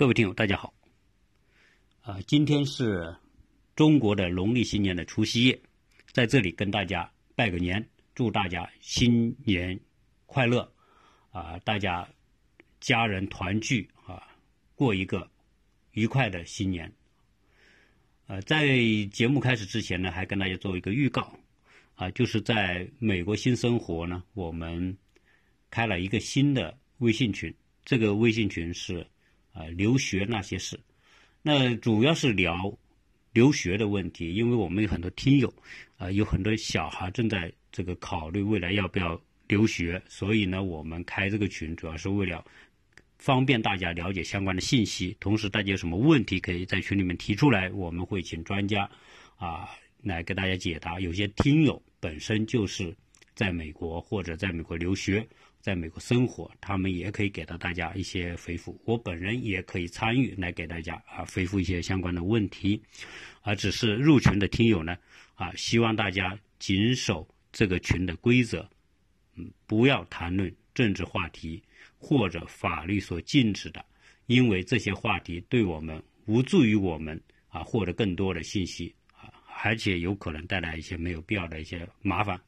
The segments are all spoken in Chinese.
各位听友，大家好。啊，今天是中国的农历新年的除夕夜，在这里跟大家拜个年，祝大家新年快乐啊！大家家人团聚啊，过一个愉快的新年。呃，在节目开始之前呢，还跟大家做一个预告啊，就是在美国新生活呢，我们开了一个新的微信群，这个微信群是。啊，留学那些事，那主要是聊留学的问题，因为我们有很多听友，啊，有很多小孩正在这个考虑未来要不要留学，所以呢，我们开这个群主要是为了方便大家了解相关的信息，同时大家有什么问题可以在群里面提出来，我们会请专家啊来给大家解答。有些听友本身就是在美国或者在美国留学。在美国生活，他们也可以给到大家一些回复。我本人也可以参与来给大家啊回复一些相关的问题，啊，只是入群的听友呢啊，希望大家谨守这个群的规则，嗯，不要谈论政治话题或者法律所禁止的，因为这些话题对我们无助于我们啊获得更多的信息啊，而且有可能带来一些没有必要的一些麻烦。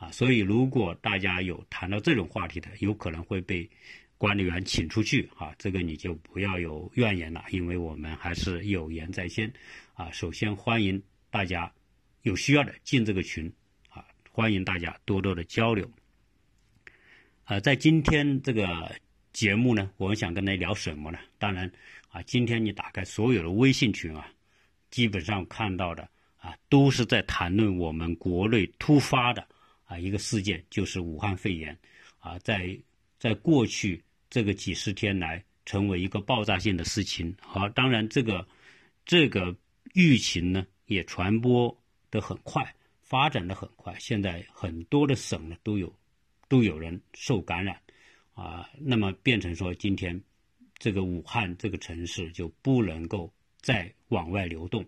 啊，所以如果大家有谈到这种话题的，有可能会被管理员请出去啊，这个你就不要有怨言了，因为我们还是有言在先啊。首先欢迎大家有需要的进这个群啊，欢迎大家多多的交流。啊，在今天这个节目呢，我们想跟大家聊什么呢？当然啊，今天你打开所有的微信群啊，基本上看到的啊，都是在谈论我们国内突发的。啊，一个事件就是武汉肺炎，啊，在在过去这个几十天来，成为一个爆炸性的事情。好，当然这个这个疫情呢，也传播的很快，发展的很快。现在很多的省呢都有都有人受感染，啊，那么变成说今天这个武汉这个城市就不能够再往外流动，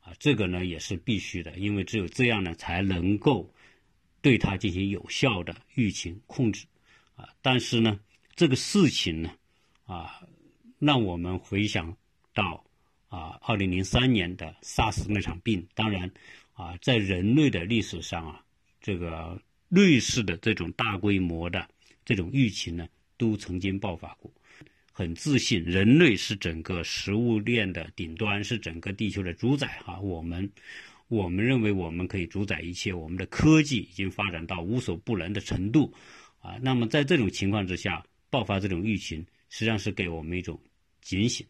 啊，这个呢也是必须的，因为只有这样呢才能够。对它进行有效的疫情控制，啊，但是呢，这个事情呢，啊，让我们回想到啊，二零零三年的 SARS 那场病，当然，啊，在人类的历史上啊，这个类似的这种大规模的这种疫情呢，都曾经爆发过。很自信，人类是整个食物链的顶端，是整个地球的主宰哈，我们。我们认为我们可以主宰一切，我们的科技已经发展到无所不能的程度，啊，那么在这种情况之下爆发这种疫情，实际上是给我们一种警醒。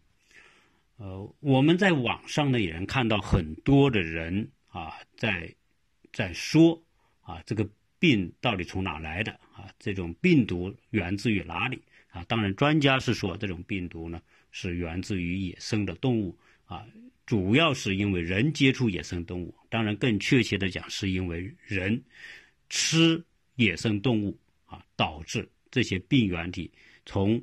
呃，我们在网上呢也能看到很多的人啊，在在说啊，这个病到底从哪来的啊？这种病毒源自于哪里啊？当然，专家是说这种病毒呢是源自于野生的动物啊。主要是因为人接触野生动物，当然更确切的讲，是因为人吃野生动物啊，导致这些病原体从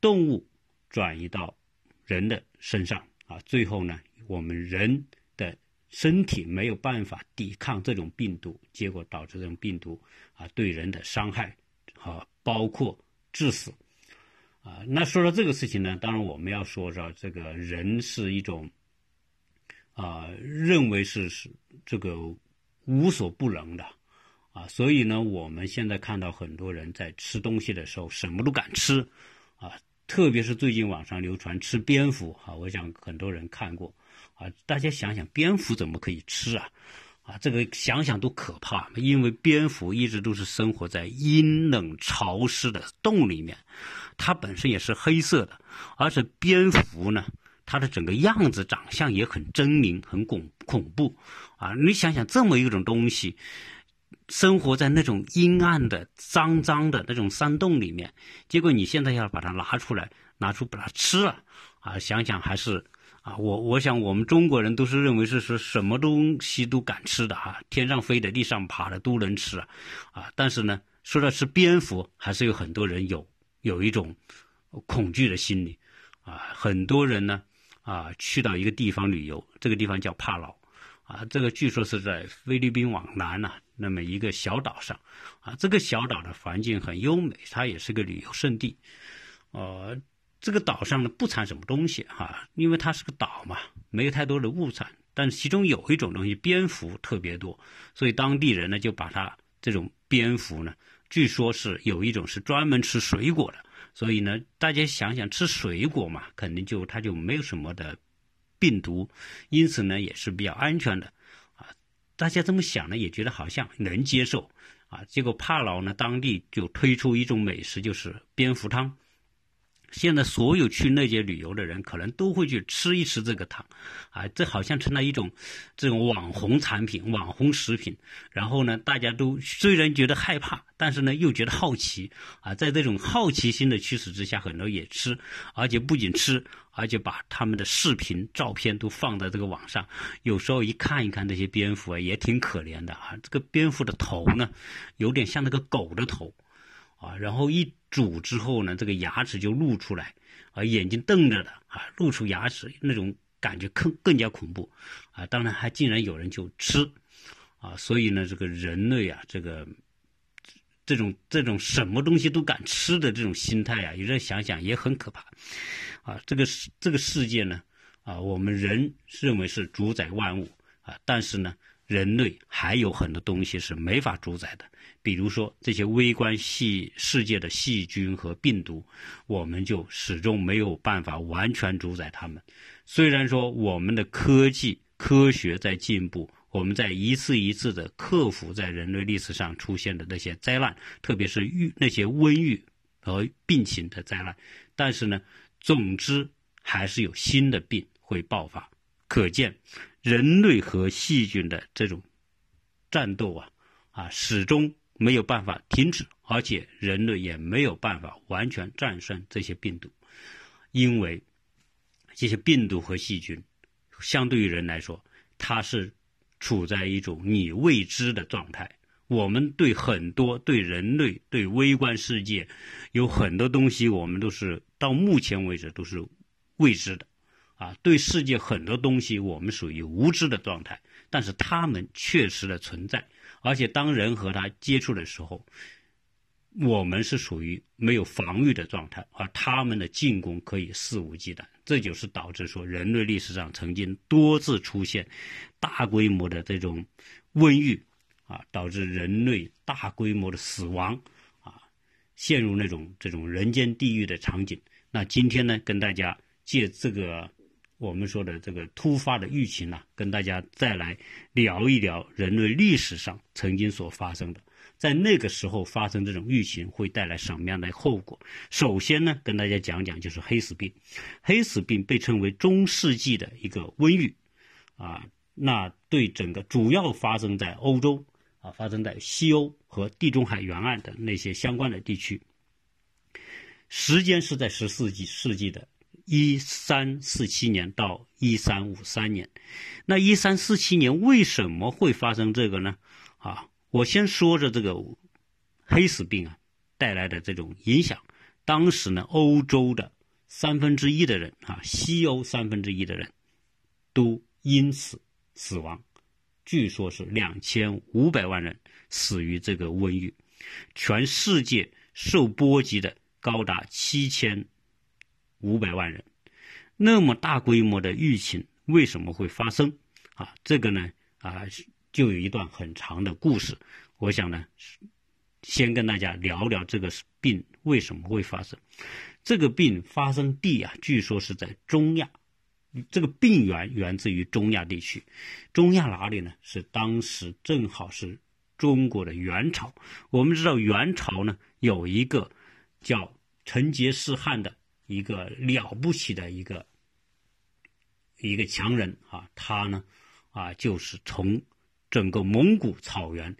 动物转移到人的身上啊，最后呢，我们人的身体没有办法抵抗这种病毒，结果导致这种病毒啊对人的伤害啊，包括致死啊。那说到这个事情呢，当然我们要说说这个人是一种。啊，认为是是这个无所不能的，啊，所以呢，我们现在看到很多人在吃东西的时候什么都敢吃，啊，特别是最近网上流传吃蝙蝠，啊，我想很多人看过，啊，大家想想蝙蝠怎么可以吃啊？啊，这个想想都可怕，因为蝙蝠一直都是生活在阴冷潮湿的洞里面，它本身也是黑色的，而且蝙蝠呢。它的整个样子、长相也很狰狞、很恐恐怖，啊！你想想，这么一种东西，生活在那种阴暗的、脏脏的那种山洞里面，结果你现在要把它拿出来，拿出把它吃了，啊！想想还是啊，我我想我们中国人都是认为是是什么东西都敢吃的哈，天上飞的、地上爬的都能吃啊，啊！但是呢，说到吃蝙蝠，还是有很多人有有一种恐惧的心理，啊，很多人呢。啊，去到一个地方旅游，这个地方叫帕劳，啊，这个据说是在菲律宾往南呢，那么一个小岛上，啊，这个小岛的环境很优美，它也是个旅游胜地，呃，这个岛上呢不产什么东西哈，因为它是个岛嘛，没有太多的物产。但是其中有一种东西，蝙蝠特别多，所以当地人呢就把它这种蝙蝠呢，据说是有一种是专门吃水果的。所以呢，大家想想吃水果嘛，肯定就它就没有什么的病毒，因此呢也是比较安全的啊。大家这么想呢，也觉得好像能接受啊。结果帕劳呢，当地就推出一种美食，就是蝙蝠汤。现在所有去那些旅游的人，可能都会去吃一吃这个汤，啊，这好像成了一种这种网红产品、网红食品。然后呢，大家都虽然觉得害怕，但是呢又觉得好奇，啊，在这种好奇心的驱使之下，很多也吃，而且不仅吃，而且把他们的视频、照片都放在这个网上。有时候一看一看这些蝙蝠啊，也挺可怜的啊。这个蝙蝠的头呢，有点像那个狗的头。啊，然后一煮之后呢，这个牙齿就露出来，啊，眼睛瞪着的啊，露出牙齿那种感觉更更加恐怖，啊，当然还竟然有人就吃，啊，所以呢，这个人类啊，这个这种这种什么东西都敢吃的这种心态啊，有人想想也很可怕，啊，这个世这个世界呢，啊，我们人认为是主宰万物，啊，但是呢。人类还有很多东西是没法主宰的，比如说这些微观细世界的细菌和病毒，我们就始终没有办法完全主宰它们。虽然说我们的科技科学在进步，我们在一次一次的克服在人类历史上出现的那些灾难，特别是疫那些瘟疫和病情的灾难，但是呢，总之还是有新的病会爆发。可见。人类和细菌的这种战斗啊，啊，始终没有办法停止，而且人类也没有办法完全战胜这些病毒，因为这些病毒和细菌相对于人来说，它是处在一种你未知的状态。我们对很多对人类对微观世界有很多东西，我们都是到目前为止都是未知的。啊，对世界很多东西我们属于无知的状态，但是它们确实的存在，而且当人和他接触的时候，我们是属于没有防御的状态，而他们的进攻可以肆无忌惮，这就是导致说人类历史上曾经多次出现大规模的这种瘟疫，啊，导致人类大规模的死亡，啊，陷入那种这种人间地狱的场景。那今天呢，跟大家借这个。我们说的这个突发的疫情呢，跟大家再来聊一聊人类历史上曾经所发生的，在那个时候发生这种疫情会带来什么样的后果？首先呢，跟大家讲讲就是黑死病。黑死病被称为中世纪的一个瘟疫，啊，那对整个主要发生在欧洲，啊，发生在西欧和地中海沿岸的那些相关的地区，时间是在十四纪世纪的。一三四七年到一三五三年，那一三四七年为什么会发生这个呢？啊，我先说着这个黑死病啊带来的这种影响。当时呢，欧洲的三分之一的人啊，西欧三分之一的人都因此死亡，据说是两千五百万人死于这个瘟疫，全世界受波及的高达七千。五百万人，那么大规模的疫情为什么会发生？啊，这个呢，啊，就有一段很长的故事。我想呢，先跟大家聊聊这个病为什么会发生。这个病发生地啊，据说是在中亚。这个病源源自于中亚地区。中亚哪里呢？是当时正好是中国的元朝。我们知道元朝呢有一个叫成吉思汗的。一个了不起的一个一个强人啊，他呢啊，就是从整个蒙古草原，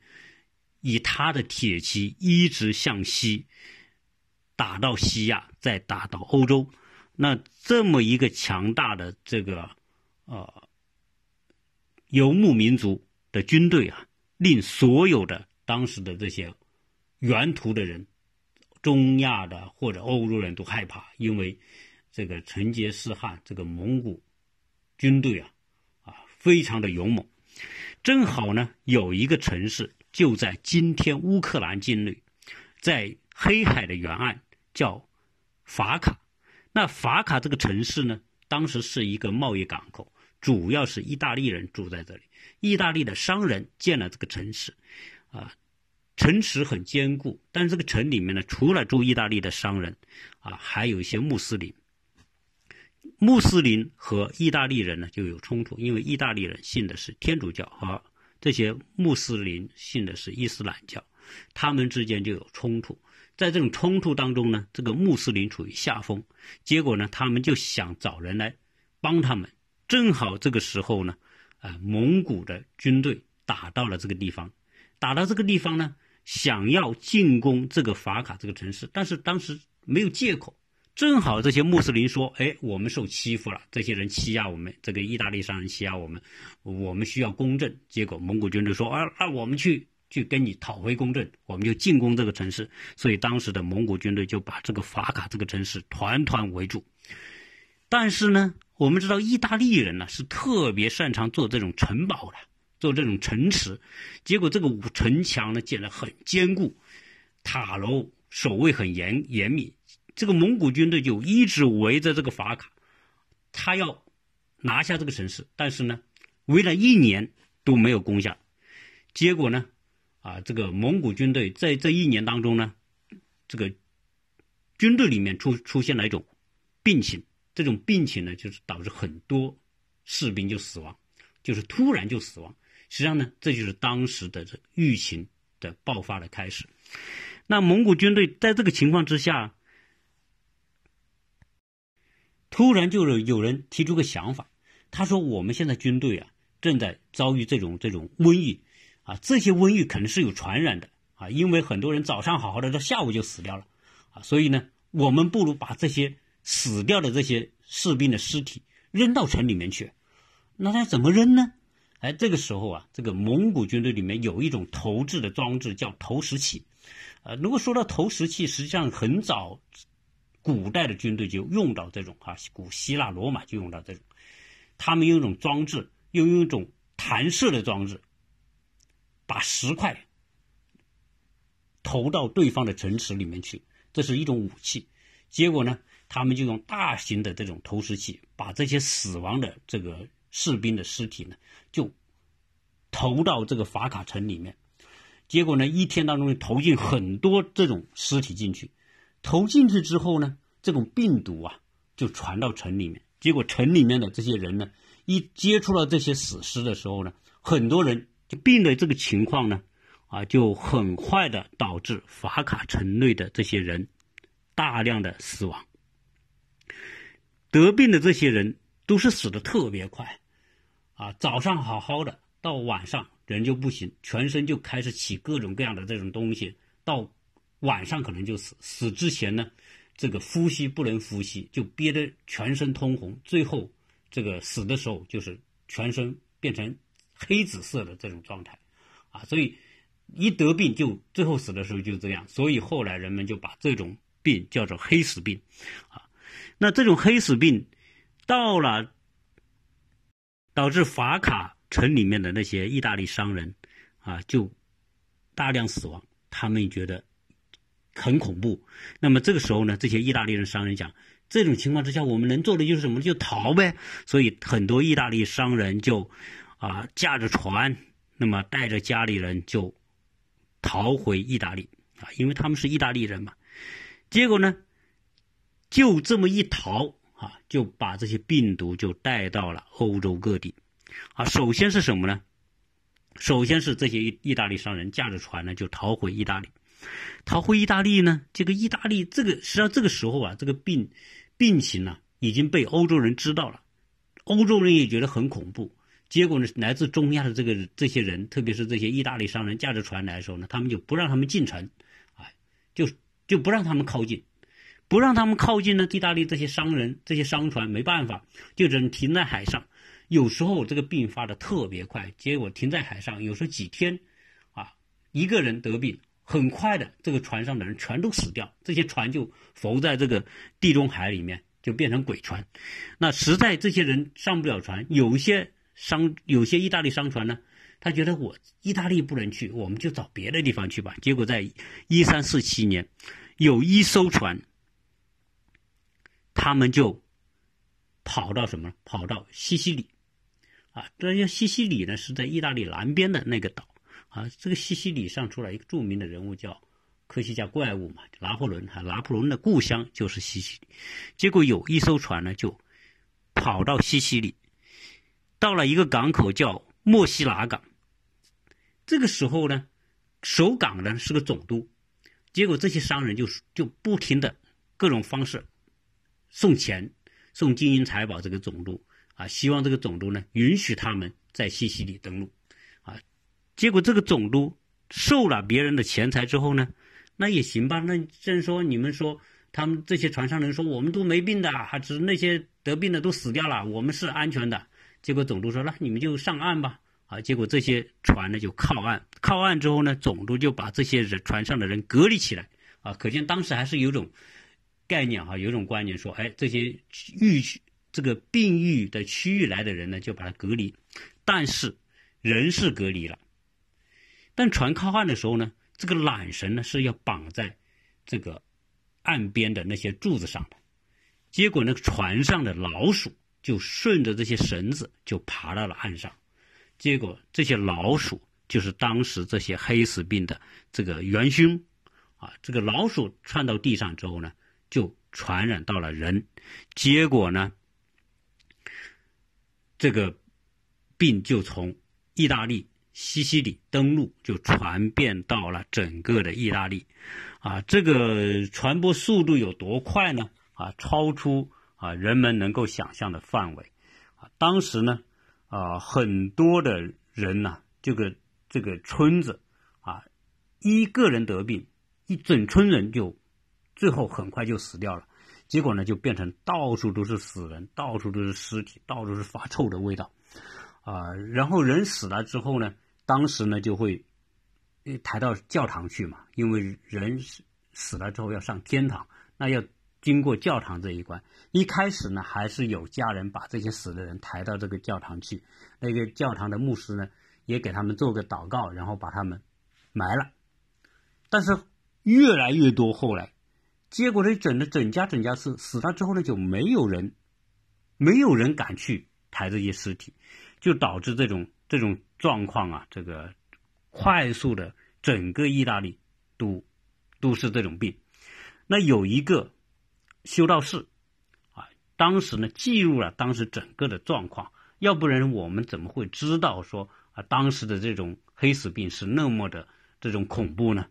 以他的铁骑一直向西打到西亚，再打到欧洲。那这么一个强大的这个呃游牧民族的军队啊，令所有的当时的这些沿途的人。中亚的或者欧洲人都害怕，因为这个成吉思汗这个蒙古军队啊，啊，非常的勇猛。正好呢，有一个城市就在今天乌克兰境内，在黑海的沿岸，叫法卡。那法卡这个城市呢，当时是一个贸易港口，主要是意大利人住在这里。意大利的商人建了这个城市，啊，城池很坚固。但是这个城里面呢，除了住意大利的商人，啊，还有一些穆斯林。穆斯林和意大利人呢就有冲突，因为意大利人信的是天主教，和这些穆斯林信的是伊斯兰教，他们之间就有冲突。在这种冲突当中呢，这个穆斯林处于下风，结果呢，他们就想找人来帮他们。正好这个时候呢，啊，蒙古的军队打到了这个地方，打到这个地方呢，想要进攻这个法卡这个城市，但是当时没有借口。正好这些穆斯林说：“哎，我们受欺负了，这些人欺压我们，这个意大利商人欺压我们，我们需要公正。”结果蒙古军队说：“啊，那我们去。”去跟你讨回公正，我们就进攻这个城市。所以当时的蒙古军队就把这个法卡这个城市团团围住。但是呢，我们知道意大利人呢是特别擅长做这种城堡的，做这种城池。结果这个城墙呢建得很坚固，塔楼守卫很严严密。这个蒙古军队就一直围着这个法卡，他要拿下这个城市。但是呢，围了一年都没有攻下。结果呢？啊，这个蒙古军队在这一年当中呢，这个军队里面出出现了一种病情，这种病情呢，就是导致很多士兵就死亡，就是突然就死亡。实际上呢，这就是当时的这疫情的爆发的开始。那蒙古军队在这个情况之下，突然就有人提出个想法，他说：“我们现在军队啊，正在遭遇这种这种瘟疫。”啊，这些瘟疫可能是有传染的啊，因为很多人早上好好的，到下午就死掉了啊，所以呢，我们不如把这些死掉的这些士兵的尸体扔到城里面去。那他怎么扔呢？哎，这个时候啊，这个蒙古军队里面有一种投掷的装置叫投石器。呃，如果说到投石器，实际上很早古代的军队就用到这种啊，古希腊罗马就用到这种，他们用一种装置，又用一种弹射的装置。把石块投到对方的城池里面去，这是一种武器。结果呢，他们就用大型的这种投石器，把这些死亡的这个士兵的尸体呢，就投到这个法卡城里面。结果呢，一天当中投进很多这种尸体进去。投进去之后呢，这种病毒啊就传到城里面。结果城里面的这些人呢，一接触到这些死尸的时候呢，很多人就。病的这个情况呢，啊，就很快的导致法卡城内的这些人大量的死亡。得病的这些人都是死的特别快，啊，早上好好的，到晚上人就不行，全身就开始起各种各样的这种东西，到晚上可能就死。死之前呢，这个呼吸不能呼吸，就憋得全身通红，最后这个死的时候就是全身变成。黑紫色的这种状态，啊，所以一得病就最后死的时候就这样，所以后来人们就把这种病叫做黑死病，啊，那这种黑死病到了，导致法卡城里面的那些意大利商人啊就大量死亡，他们觉得很恐怖。那么这个时候呢，这些意大利人商人讲，这种情况之下，我们能做的就是什么？就逃呗。所以很多意大利商人就。啊，驾着船，那么带着家里人就逃回意大利啊，因为他们是意大利人嘛。结果呢，就这么一逃啊，就把这些病毒就带到了欧洲各地。啊，首先是什么呢？首先是这些意意大利商人驾着船呢就逃回意大利。逃回意大利呢，这个意大利这个实际上这个时候啊，这个病病情呢已经被欧洲人知道了，欧洲人也觉得很恐怖。结果呢，来自中亚的这个这些人，特别是这些意大利商人驾着船来的时候呢，他们就不让他们进城，啊，就就不让他们靠近，不让他们靠近呢。意大利这些商人、这些商船没办法，就只能停在海上。有时候这个病发的特别快，结果停在海上，有时候几天，啊，一个人得病，很快的这个船上的人全都死掉，这些船就浮在这个地中海里面，就变成鬼船。那实在这些人上不了船，有些。商有些意大利商船呢，他觉得我意大利不能去，我们就找别的地方去吧。结果在一三四七年，有一艘船他们就跑到什么？跑到西西里，啊，这些西西里呢是在意大利南边的那个岛，啊，这个西西里上出来一个著名的人物叫科西嘉怪物嘛，拿破仑，哈，拿破仑的故乡就是西西里，结果有一艘船呢就跑到西西里，到了一个港口叫墨西拿港，这个时候呢，守港呢是个总督，结果这些商人就就不停的各种方式。送钱，送金银财宝，这个总督啊，希望这个总督呢允许他们在西西里登陆，啊，结果这个总督受了别人的钱财之后呢，那也行吧，那正说你们说他们这些船上人说我们都没病的，还只那些得病的都死掉了，我们是安全的。结果总督说那你们就上岸吧，啊，结果这些船呢就靠岸，靠岸之后呢，总督就把这些人船上的人隔离起来，啊，可见当时还是有种。概念哈，有一种观念说，哎，这些域这个病愈的区域来的人呢，就把它隔离，但是人是隔离了，但船靠岸的时候呢，这个缆绳呢是要绑在这个岸边的那些柱子上的，结果呢，船上的老鼠就顺着这些绳子就爬到了岸上，结果这些老鼠就是当时这些黑死病的这个元凶。啊，这个老鼠窜到地上之后呢。就传染到了人，结果呢，这个病就从意大利西西里登陆，就传遍到了整个的意大利，啊，这个传播速度有多快呢？啊，超出啊人们能够想象的范围，啊，当时呢，啊，很多的人呢，这个这个村子，啊，一个人得病，一整村人就。最后很快就死掉了，结果呢就变成到处都是死人，到处都是尸体，到处是发臭的味道，啊，然后人死了之后呢，当时呢就会抬到教堂去嘛，因为人死死了之后要上天堂，那要经过教堂这一关。一开始呢还是有家人把这些死的人抬到这个教堂去，那个教堂的牧师呢也给他们做个祷告，然后把他们埋了。但是越来越多后来。结果呢，整的整家整家死死了之后呢，就没有人，没有人敢去抬这些尸体，就导致这种这种状况啊，这个快速的整个意大利都都是这种病。那有一个修道士啊，当时呢记录了当时整个的状况，要不然我们怎么会知道说啊当时的这种黑死病是那么的这种恐怖呢？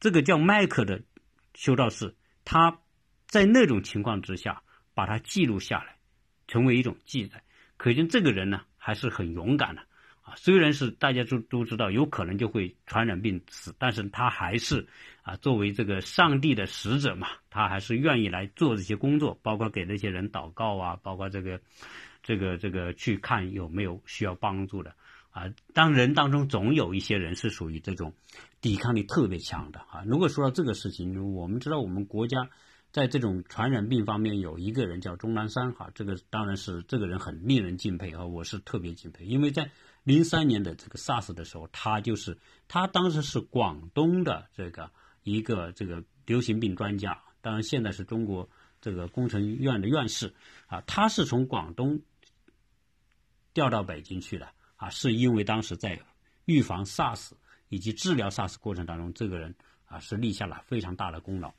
这个叫麦克的修道士。他在那种情况之下把它记录下来，成为一种记载，可见这个人呢还是很勇敢的啊。虽然是大家都都知道有可能就会传染病死，但是他还是啊作为这个上帝的使者嘛，他还是愿意来做这些工作，包括给那些人祷告啊，包括这个这个这个去看有没有需要帮助的啊。当人当中总有一些人是属于这种。抵抗力特别强的啊！如果说到这个事情，我们知道我们国家在这种传染病方面有一个人叫钟南山哈，这个当然是这个人很令人敬佩啊，我是特别敬佩，因为在零三年的这个 SARS 的时候，他就是他当时是广东的这个一个这个流行病专家，当然现在是中国这个工程院的院士啊，他是从广东调到北京去的是因为当时在预防 SARS。以及治疗 SARS 过程当中，这个人啊是立下了非常大的功劳，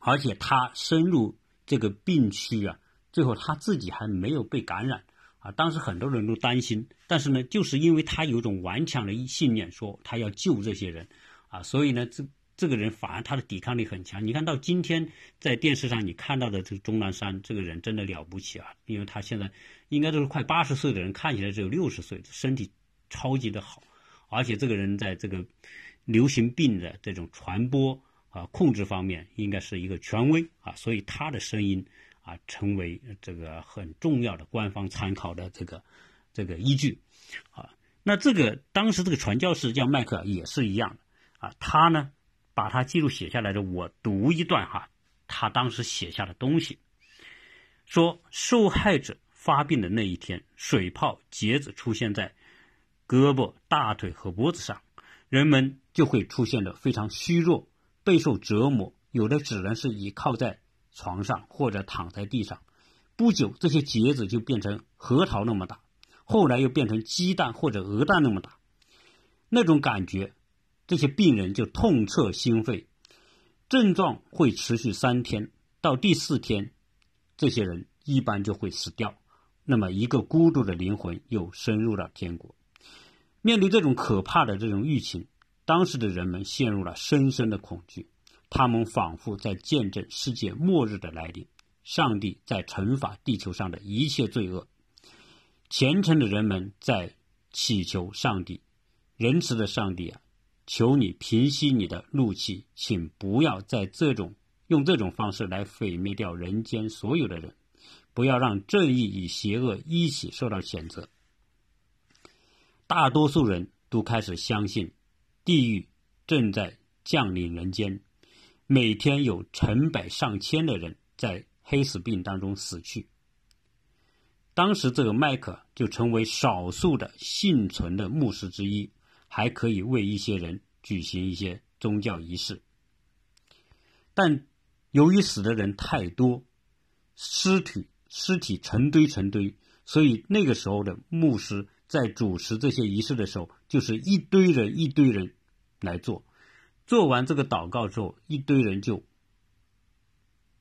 而且他深入这个病区啊，最后他自己还没有被感染啊。当时很多人都担心，但是呢，就是因为他有一种顽强的信念，说他要救这些人啊，所以呢，这这个人反而他的抵抗力很强。你看到今天在电视上你看到的这个钟南山这个人真的了不起啊，因为他现在应该都是快八十岁的人，看起来只有六十岁，身体超级的好。而且这个人在这个流行病的这种传播啊控制方面，应该是一个权威啊，所以他的声音啊成为这个很重要的官方参考的这个这个依据啊。那这个当时这个传教士叫麦克也是一样的啊，他呢把他记录写下来的，我读一段哈，他当时写下的东西，说受害者发病的那一天，水泡结子出现在。胳膊、大腿和脖子上，人们就会出现的非常虚弱，备受折磨，有的只能是倚靠在床上或者躺在地上。不久，这些结子就变成核桃那么大，后来又变成鸡蛋或者鹅蛋那么大。那种感觉，这些病人就痛彻心扉。症状会持续三天，到第四天，这些人一般就会死掉。那么，一个孤独的灵魂又深入了天国。面对这种可怕的这种疫情，当时的人们陷入了深深的恐惧。他们仿佛在见证世界末日的来临，上帝在惩罚地球上的一切罪恶。虔诚的人们在祈求上帝，仁慈的上帝啊，求你平息你的怒气，请不要在这种用这种方式来毁灭掉人间所有的人，不要让正义与邪恶一起受到谴责。大多数人都开始相信，地狱正在降临人间，每天有成百上千的人在黑死病当中死去。当时，这个麦克就成为少数的幸存的牧师之一，还可以为一些人举行一些宗教仪式。但由于死的人太多，尸体尸体成堆成堆，所以那个时候的牧师。在主持这些仪式的时候，就是一堆人一堆人来做，做完这个祷告之后，一堆人就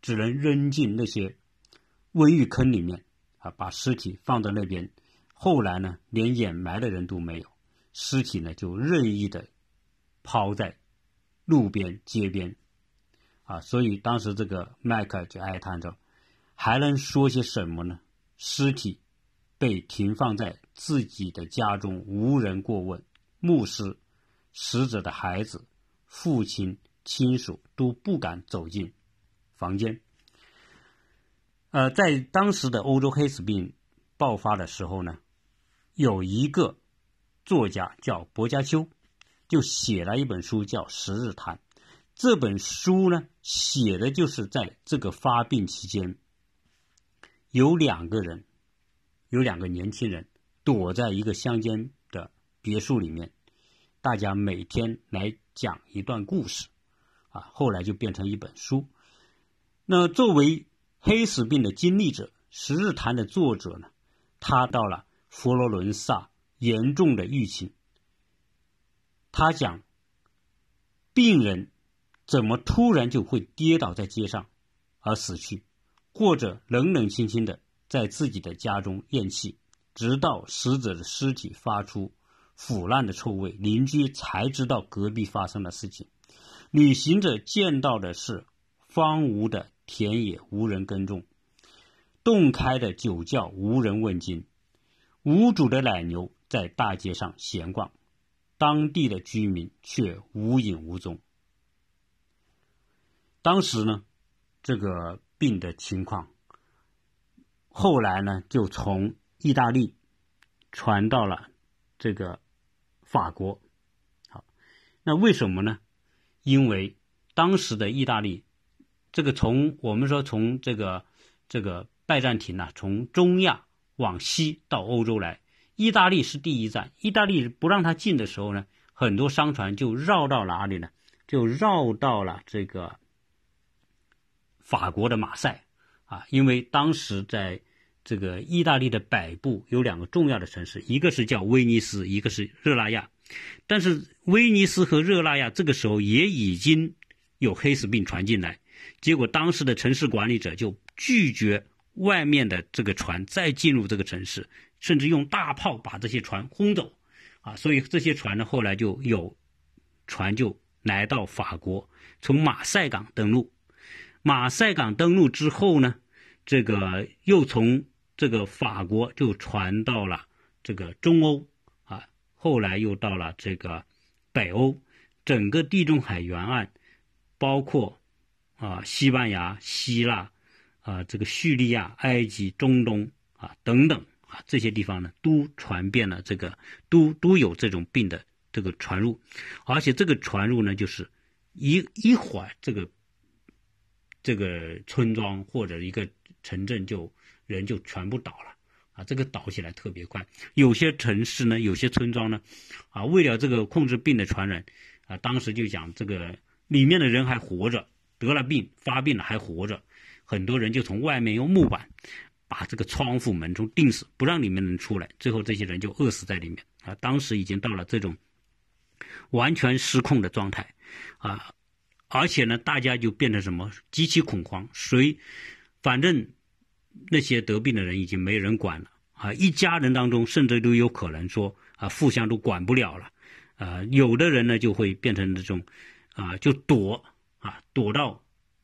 只能扔进那些瘟疫坑里面啊，把尸体放在那边。后来呢，连掩埋的人都没有，尸体呢就任意的抛在路边街边啊。所以当时这个麦克就哀叹着，还能说些什么呢？尸体。被停放在自己的家中，无人过问。牧师、死者的孩子、父亲、亲属都不敢走进房间。呃，在当时的欧洲黑死病爆发的时候呢，有一个作家叫薄伽丘，就写了一本书叫《十日谈》。这本书呢，写的就是在这个发病期间，有两个人。有两个年轻人躲在一个乡间的别墅里面，大家每天来讲一段故事，啊，后来就变成一本书。那作为黑死病的经历者，《十日谈》的作者呢，他到了佛罗伦萨严重的疫情，他讲病人怎么突然就会跌倒在街上而死去，或者冷冷清清的。在自己的家中咽气，直到死者的尸体发出腐烂的臭味，邻居才知道隔壁发生的事情。旅行者见到的是荒芜的田野，无人耕种；洞开的酒窖，无人问津；无主的奶牛在大街上闲逛，当地的居民却无影无踪。当时呢，这个病的情况。后来呢，就从意大利传到了这个法国。好，那为什么呢？因为当时的意大利，这个从我们说从这个这个拜占庭呢，从中亚往西到欧洲来，意大利是第一站。意大利不让他进的时候呢，很多商船就绕到哪里呢？就绕到了这个法国的马赛。啊，因为当时在这个意大利的北部有两个重要的城市，一个是叫威尼斯，一个是热那亚。但是威尼斯和热那亚这个时候也已经有黑死病传进来，结果当时的城市管理者就拒绝外面的这个船再进入这个城市，甚至用大炮把这些船轰走。啊，所以这些船呢后来就有船就来到法国，从马赛港登陆。马赛港登陆之后呢？这个又从这个法国就传到了这个中欧啊，后来又到了这个北欧，整个地中海沿岸，包括啊西班牙、希腊啊这个叙利亚、埃及、中东啊等等啊这些地方呢，都传遍了这个，都都有这种病的这个传入，而且这个传入呢，就是一一会儿这个这个村庄或者一个。城镇就人就全部倒了啊！这个倒起来特别快。有些城市呢，有些村庄呢，啊，为了这个控制病的传染，啊，当时就讲这个里面的人还活着，得了病发病了还活着，很多人就从外面用木板把这个窗户门窗钉死，不让里面人出来，最后这些人就饿死在里面啊！当时已经到了这种完全失控的状态啊，而且呢，大家就变成什么极其恐慌，谁反正那些得病的人已经没人管了啊，一家人当中甚至都有可能说啊，互相都管不了了。啊，有的人呢就会变成这种，啊，就躲啊，躲到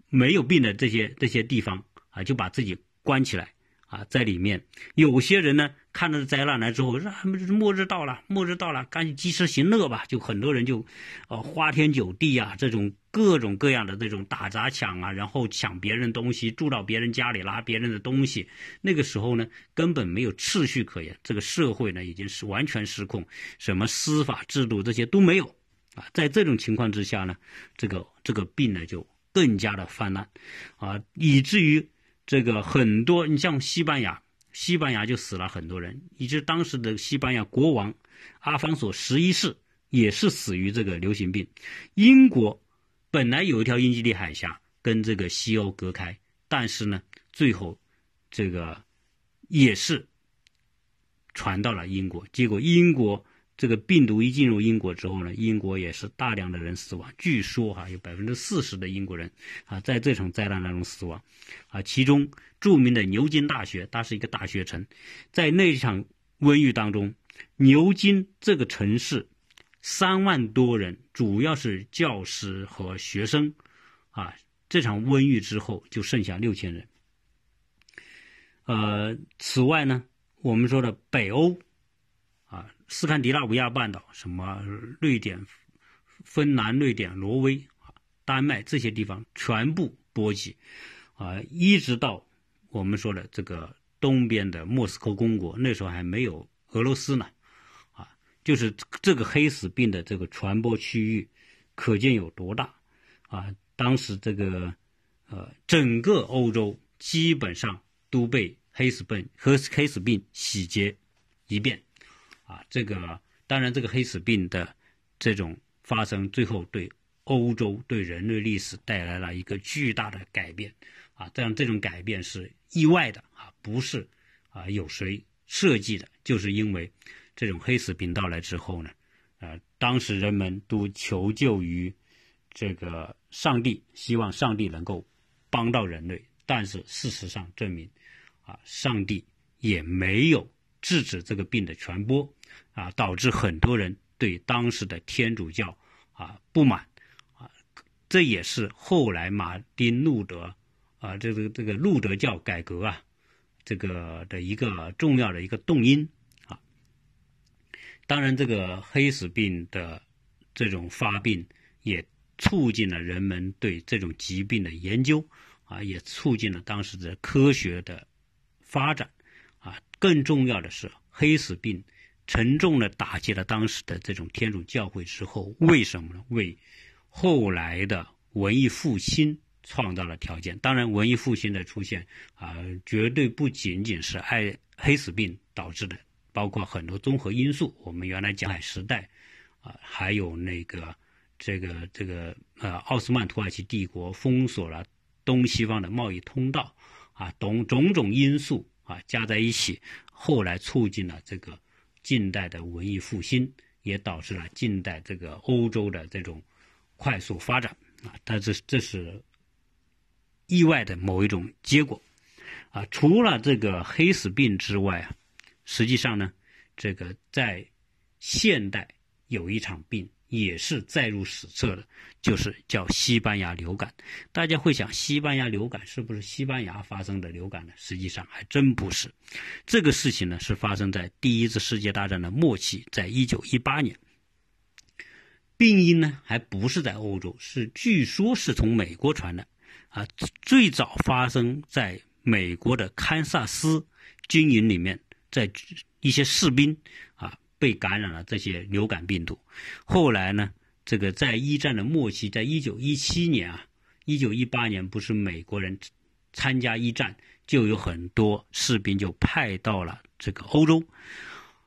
没有病的这些这些地方啊，就把自己关起来啊，在里面。有些人呢。看到灾难来之后，说末日到了，末日到了，赶紧及时行乐吧。就很多人就，呃，花天酒地啊，这种各种各样的这种打砸抢啊，然后抢别人东西，住到别人家里拿别人的东西。那个时候呢，根本没有秩序可言，这个社会呢已经是完全失控，什么司法制度这些都没有啊。在这种情况之下呢，这个这个病呢就更加的泛滥，啊，以至于这个很多，你像西班牙。西班牙就死了很多人，以及当时的西班牙国王阿方索十一世也是死于这个流行病。英国本来有一条英吉利海峡跟这个西欧隔开，但是呢，最后这个也是传到了英国。结果英国这个病毒一进入英国之后呢，英国也是大量的人死亡。据说哈，有百分之四十的英国人啊在这场灾难当中死亡，啊，其中。著名的牛津大学，它是一个大学城，在那场瘟疫当中，牛津这个城市三万多人，主要是教师和学生，啊，这场瘟疫之后就剩下六千人。呃，此外呢，我们说的北欧，啊，斯堪的纳维亚半岛，什么瑞典、芬兰、瑞典、挪威、啊，丹麦这些地方全部波及，啊，一直到。我们说的这个东边的莫斯科公国，那时候还没有俄罗斯呢，啊，就是这个黑死病的这个传播区域，可见有多大，啊，当时这个呃整个欧洲基本上都被黑死病和黑死病洗劫一遍，啊，这个当然这个黑死病的这种发生，最后对欧洲对人类历史带来了一个巨大的改变。啊，这样这种改变是意外的啊，不是啊有谁设计的，就是因为这种黑死病到来之后呢，呃，当时人们都求救于这个上帝，希望上帝能够帮到人类，但是事实上证明，啊，上帝也没有制止这个病的传播，啊，导致很多人对当时的天主教啊不满，啊，这也是后来马丁路德。啊，这个这个路德教改革啊，这个的一个重要的一个动因啊。当然，这个黑死病的这种发病，也促进了人们对这种疾病的研究啊，也促进了当时的科学的发展。更重要的是，黑死病沉重的打击了当时的这种天主教会之后，为什么呢？为后来的文艺复兴。创造了条件。当然，文艺复兴的出现啊，绝对不仅仅是爱黑死病导致的，包括很多综合因素。我们原来讲海时代，啊，还有那个这个这个呃奥斯曼土耳其帝国封锁了东西方的贸易通道，啊，种种种因素啊加在一起，后来促进了这个近代的文艺复兴，也导致了近代这个欧洲的这种快速发展啊。但是这是。意外的某一种结果，啊，除了这个黑死病之外啊，实际上呢，这个在现代有一场病也是载入史册的，就是叫西班牙流感。大家会想，西班牙流感是不是西班牙发生的流感呢？实际上还真不是。这个事情呢，是发生在第一次世界大战的末期，在一九一八年。病因呢，还不是在欧洲，是据说是从美国传的。啊，最早发生在美国的堪萨斯军营里面，在一些士兵被感染了这些流感病毒。后来呢，这个在一战的末期，在一九一七年啊，一九一八年不是美国人参加一战，就有很多士兵就派到了这个欧洲，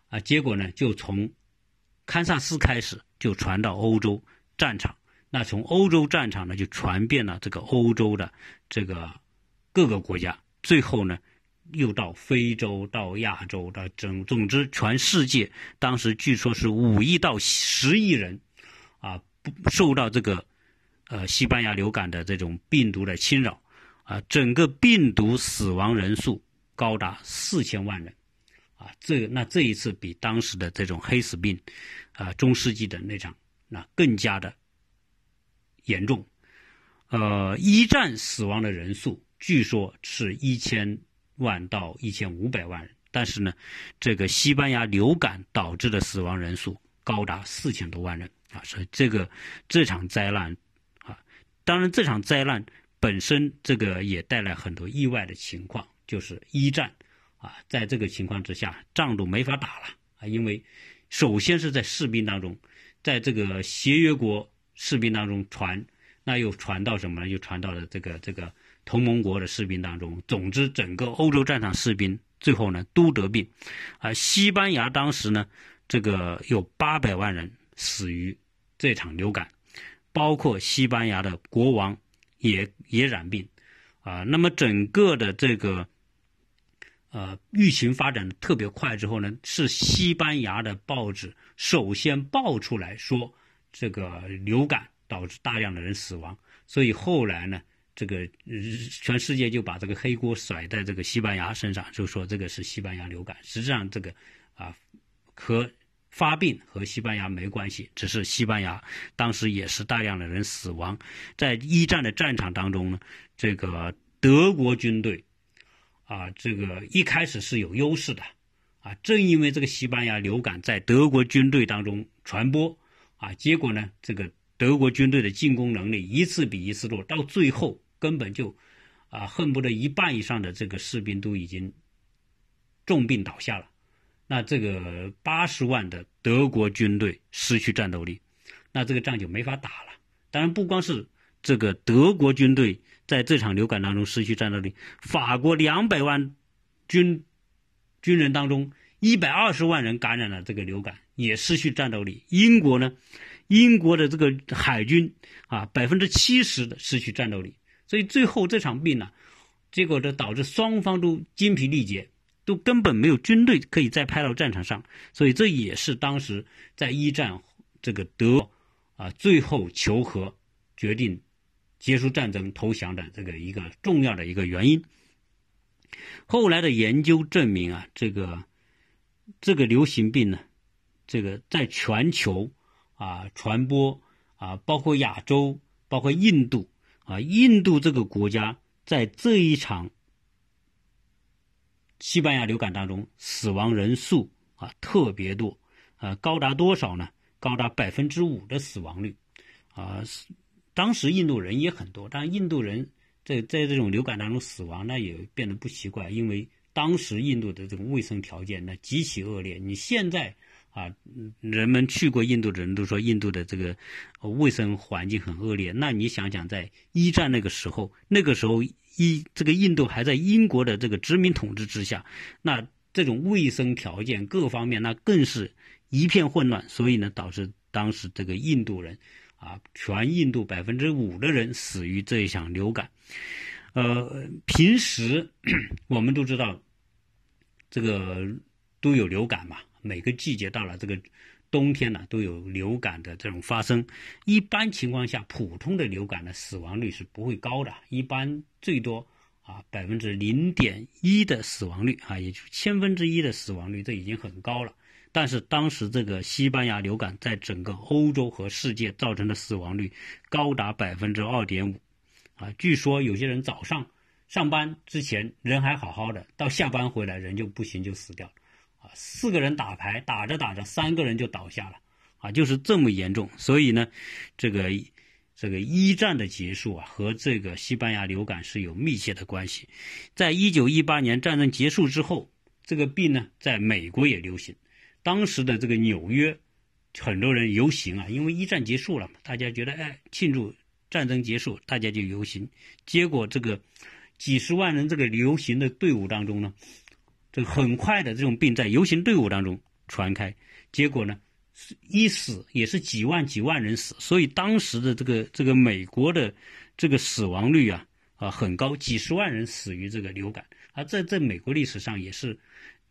啊，结果呢，就从堪萨斯开始就传到欧洲战场。那从欧洲战场呢，就传遍了这个欧洲的这个各个国家，最后呢，又到非洲、到亚洲、的总总之全世界，当时据说是五亿到十亿人，啊，不受到这个呃西班牙流感的这种病毒的侵扰，啊，整个病毒死亡人数高达四千万人，啊，这那这一次比当时的这种黑死病，啊，中世纪的那场那更加的严重。呃，一战死亡的人数据说是一千万到一千五百万人，但是呢，这个西班牙流感导致的死亡人数高达四千多万人啊！所以这个这场灾难啊，当然这场灾难本身这个也带来很多意外的情况，就是一战啊，在这个情况之下，仗都没法打了啊，因为首先是在士兵当中，在这个协约国士兵当中传。那又传到什么呢？又传到了这个这个同盟国的士兵当中。总之，整个欧洲战场士兵最后呢都得病，啊，西班牙当时呢这个有八百万人死于这场流感，包括西班牙的国王也也染病，啊，那么整个的这个呃疫情发展的特别快之后呢，是西班牙的报纸首先爆出来说这个流感。导致大量的人死亡，所以后来呢，这个全世界就把这个黑锅甩在这个西班牙身上，就说这个是西班牙流感。实际上，这个啊和发病和西班牙没关系，只是西班牙当时也是大量的人死亡。在一战的战场当中呢，这个德国军队啊，这个一开始是有优势的啊，正因为这个西班牙流感在德国军队当中传播啊，结果呢，这个。德国军队的进攻能力一次比一次弱，到最后根本就，啊，恨不得一半以上的这个士兵都已经重病倒下了。那这个八十万的德国军队失去战斗力，那这个仗就没法打了。当然，不光是这个德国军队在这场流感当中失去战斗力，法国两百万军军人当中，一百二十万人感染了这个流感，也失去战斗力。英国呢？英国的这个海军啊，百分之七十的失去战斗力，所以最后这场病呢，结果这导致双方都精疲力竭，都根本没有军队可以再派到战场上，所以这也是当时在一战这个德啊最后求和，决定结束战争投降的这个一个重要的一个原因。后来的研究证明啊，这个这个流行病呢，这个在全球。啊，传播啊，包括亚洲，包括印度啊，印度这个国家在这一场西班牙流感当中，死亡人数啊特别多，啊，高达多少呢？高达百分之五的死亡率，啊，当时印度人也很多，但印度人在在这种流感当中死亡，那也变得不奇怪，因为当时印度的这种卫生条件那极其恶劣，你现在。啊，人们去过印度的人都说印度的这个卫生环境很恶劣。那你想想，在一战那个时候，那个时候一这个印度还在英国的这个殖民统治之下，那这种卫生条件各方面那更是一片混乱。所以呢，导致当时这个印度人啊，全印度百分之五的人死于这一场流感。呃，平时 我们都知道这个都有流感嘛。每个季节到了这个冬天呢，都有流感的这种发生。一般情况下，普通的流感的死亡率是不会高的，一般最多啊百分之零点一的死亡率啊，也就千分之一的死亡率，这已经很高了。但是当时这个西班牙流感在整个欧洲和世界造成的死亡率高达百分之二点五啊，据说有些人早上上班之前人还好好的，到下班回来人就不行就死掉了。啊，四个人打牌，打着打着，三个人就倒下了，啊，就是这么严重。所以呢，这个这个一战的结束啊，和这个西班牙流感是有密切的关系。在一九一八年战争结束之后，这个病呢，在美国也流行。当时的这个纽约，很多人游行啊，因为一战结束了嘛，大家觉得哎，庆祝战争结束，大家就游行。结果这个几十万人这个游行的队伍当中呢。这个很快的这种病在游行队伍当中传开，结果呢，一死也是几万几万人死，所以当时的这个这个美国的这个死亡率啊啊很高，几十万人死于这个流感。啊，在在美国历史上也是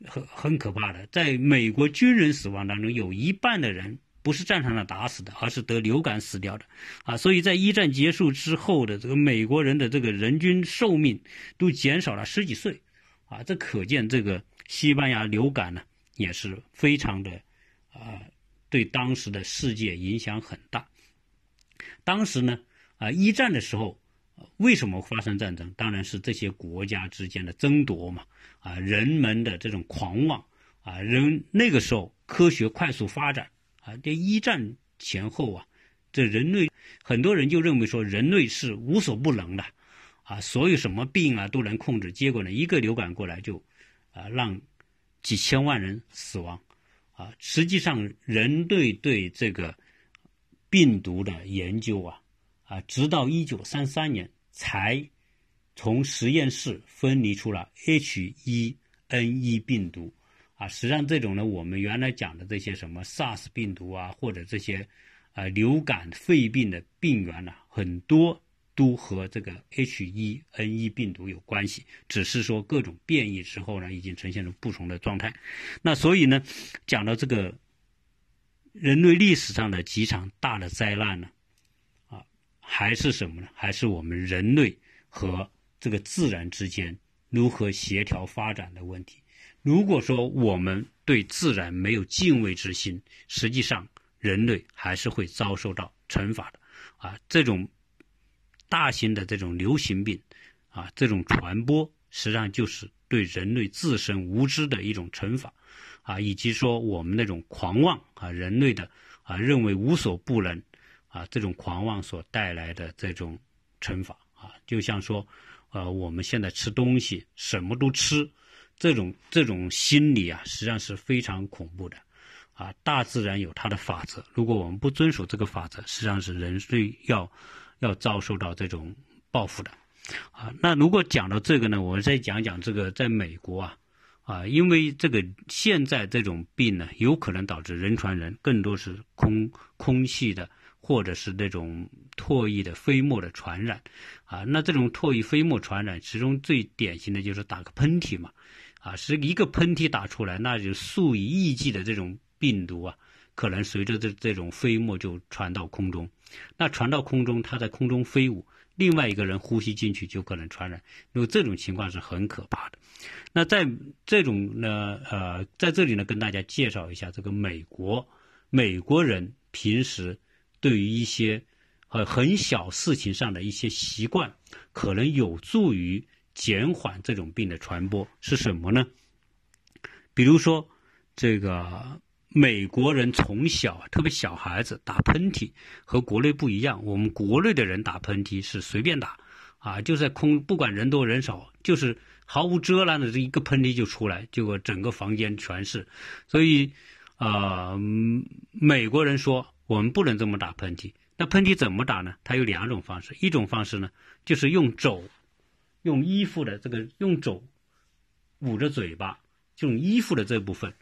很很可怕的，在美国军人死亡当中，有一半的人不是战场上打死的，而是得流感死掉的。啊，所以在一战结束之后的这个美国人的这个人均寿命都减少了十几岁啊，这可见这个西班牙流感呢也是非常的啊，对当时的世界影响很大。当时呢啊，一战的时候。为什么发生战争？当然是这些国家之间的争夺嘛，啊，人们的这种狂妄，啊，人那个时候科学快速发展，啊，这一战前后啊，这人类很多人就认为说人类是无所不能的，啊，所有什么病啊都能控制，结果呢，一个流感过来就，啊，让几千万人死亡，啊，实际上人类对这个病毒的研究啊。啊，直到一九三三年才从实验室分离出了 H1N1 病毒。啊，实际上这种呢，我们原来讲的这些什么 SARS 病毒啊，或者这些啊流感、肺病的病源呢，很多都和这个 H1N1 病毒有关系，只是说各种变异之后呢，已经呈现出不同的状态。那所以呢，讲到这个人类历史上的几场大的灾难呢？啊还是什么呢？还是我们人类和这个自然之间如何协调发展的问题。如果说我们对自然没有敬畏之心，实际上人类还是会遭受到惩罚的。啊，这种大型的这种流行病，啊，这种传播，实际上就是对人类自身无知的一种惩罚。啊，以及说我们那种狂妄啊，人类的啊，认为无所不能。啊，这种狂妄所带来的这种惩罚啊，就像说，呃，我们现在吃东西什么都吃，这种这种心理啊，实际上是非常恐怖的。啊，大自然有它的法则，如果我们不遵守这个法则，实际上是人类要要遭受到这种报复的。啊，那如果讲到这个呢，我们再讲讲这个在美国啊，啊，因为这个现在这种病呢，有可能导致人传人，更多是空空气的。或者是那种唾液的飞沫的传染，啊，那这种唾液飞沫传染，其中最典型的就是打个喷嚏嘛，啊，是一个喷嚏打出来，那就数以亿计的这种病毒啊，可能随着这这种飞沫就传到空中，那传到空中，它在空中飞舞，另外一个人呼吸进去就可能传染，因为这种情况是很可怕的。那在这种呢，呃，在这里呢，跟大家介绍一下这个美国，美国人平时。对于一些呃很小事情上的一些习惯，可能有助于减缓这种病的传播是什么呢？比如说，这个美国人从小特别小孩子打喷嚏和国内不一样，我们国内的人打喷嚏是随便打啊，就在空不管人多人少，就是毫无遮拦的这一个喷嚏就出来，结果整个房间全是。所以啊，美国人说。我们不能这么打喷嚏。那喷嚏怎么打呢？它有两种方式。一种方式呢，就是用肘，用衣服的这个用肘捂着嘴巴，就用衣服的这部分。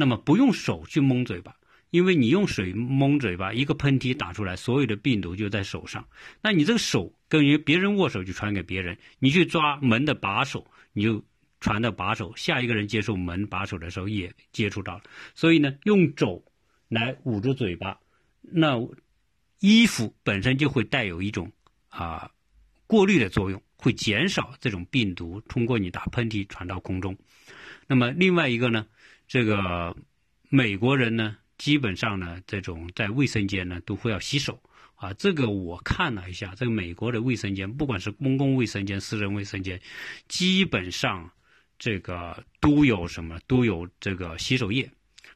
那么不用手去蒙嘴巴，因为你用水蒙嘴巴，一个喷嚏打出来，所有的病毒就在手上。那你这个手跟别人握手就传给别人，你去抓门的把手，你就传到把手，下一个人接受门把手的时候也接触到了。所以呢，用肘来捂住嘴巴。那衣服本身就会带有一种啊过滤的作用，会减少这种病毒通过你打喷嚏传到空中。那么另外一个呢，这个美国人呢，基本上呢，这种在卫生间呢都会要洗手啊。这个我看了一下，这个美国的卫生间，不管是公共卫生间、私人卫生间，基本上这个都有什么，都有这个洗手液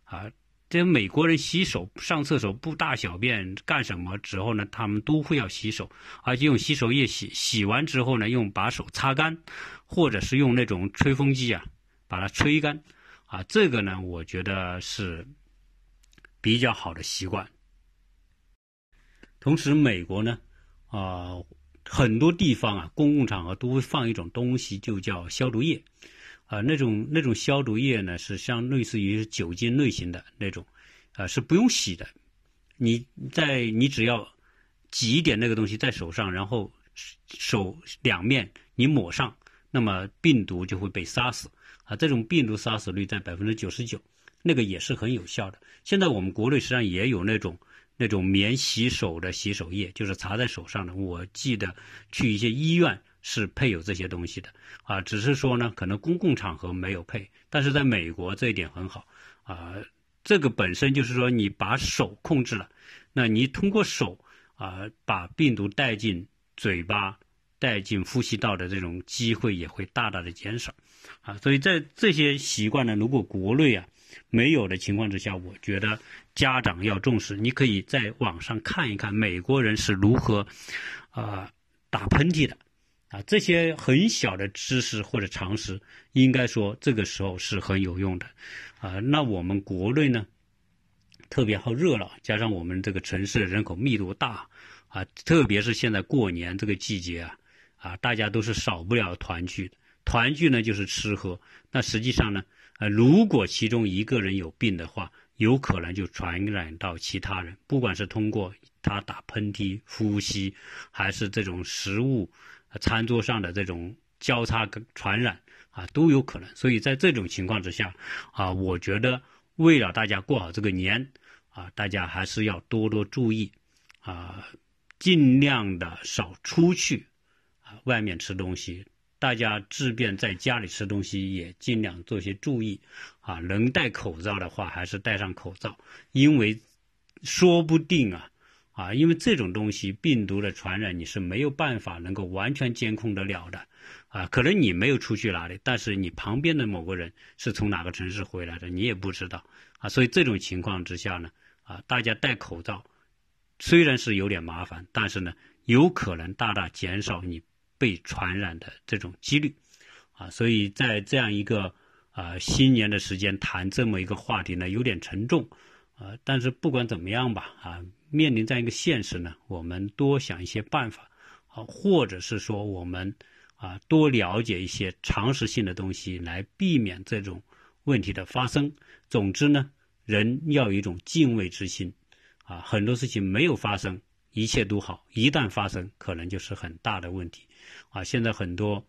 啊。这美国人洗手、上厕所、不大小便干什么之后呢？他们都会要洗手，而且用洗手液洗。洗完之后呢，用把手擦干，或者是用那种吹风机啊，把它吹干。啊，这个呢，我觉得是比较好的习惯。同时，美国呢，啊，很多地方啊，公共场合都会放一种东西，就叫消毒液。啊，那种那种消毒液呢，是像类似于酒精类型的那种，啊，是不用洗的。你在你只要挤一点那个东西在手上，然后手两面你抹上，那么病毒就会被杀死啊。这种病毒杀死率在百分之九十九，那个也是很有效的。现在我们国内实际上也有那种那种免洗手的洗手液，就是擦在手上的。我记得去一些医院是配有这些东西的啊，只是说呢，可能公共场合没有配，但是在美国这一点很好啊。这个本身就是说你把手控制了，那你通过手啊把病毒带进嘴巴、带进呼吸道的这种机会也会大大的减少啊。所以在这些习惯呢，如果国内啊没有的情况之下，我觉得家长要重视。你可以在网上看一看美国人是如何啊打喷嚏的啊，这些很小的知识或者常识，应该说这个时候是很有用的。啊，那我们国内呢，特别好热闹，加上我们这个城市人口密度大，啊，特别是现在过年这个季节啊，啊，大家都是少不了团聚的。团聚呢就是吃喝，那实际上呢，呃，如果其中一个人有病的话，有可能就传染到其他人，不管是通过他打喷嚏、呼吸，还是这种食物、餐桌上的这种交叉传染。啊，都有可能，所以在这种情况之下，啊，我觉得为了大家过好这个年，啊，大家还是要多多注意，啊，尽量的少出去，啊，外面吃东西，大家即便在家里吃东西也尽量做些注意，啊，能戴口罩的话还是戴上口罩，因为说不定啊，啊，因为这种东西病毒的传染你是没有办法能够完全监控得了的。啊，可能你没有出去哪里，但是你旁边的某个人是从哪个城市回来的，你也不知道啊。所以这种情况之下呢，啊，大家戴口罩虽然是有点麻烦，但是呢，有可能大大减少你被传染的这种几率啊。所以在这样一个啊新年的时间谈这么一个话题呢，有点沉重啊。但是不管怎么样吧，啊，面临这样一个现实呢，我们多想一些办法啊，或者是说我们。啊，多了解一些常识性的东西，来避免这种问题的发生。总之呢，人要有一种敬畏之心。啊，很多事情没有发生，一切都好；一旦发生，可能就是很大的问题。啊，现在很多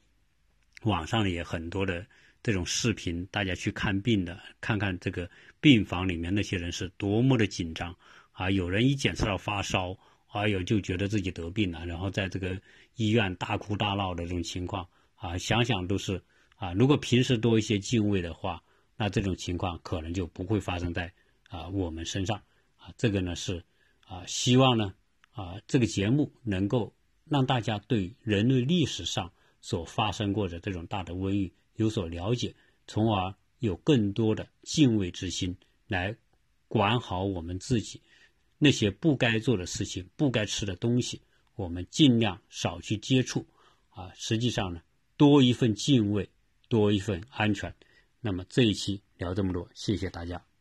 网上也很多的这种视频，大家去看病的，看看这个病房里面那些人是多么的紧张。啊，有人一检测到发烧。还有就觉得自己得病了，然后在这个医院大哭大闹的这种情况啊，想想都是啊。如果平时多一些敬畏的话，那这种情况可能就不会发生在啊我们身上啊。这个呢是啊，希望呢啊这个节目能够让大家对人类历史上所发生过的这种大的瘟疫有所了解，从而有更多的敬畏之心来管好我们自己。那些不该做的事情、不该吃的东西，我们尽量少去接触，啊，实际上呢，多一份敬畏，多一份安全。那么这一期聊这么多，谢谢大家。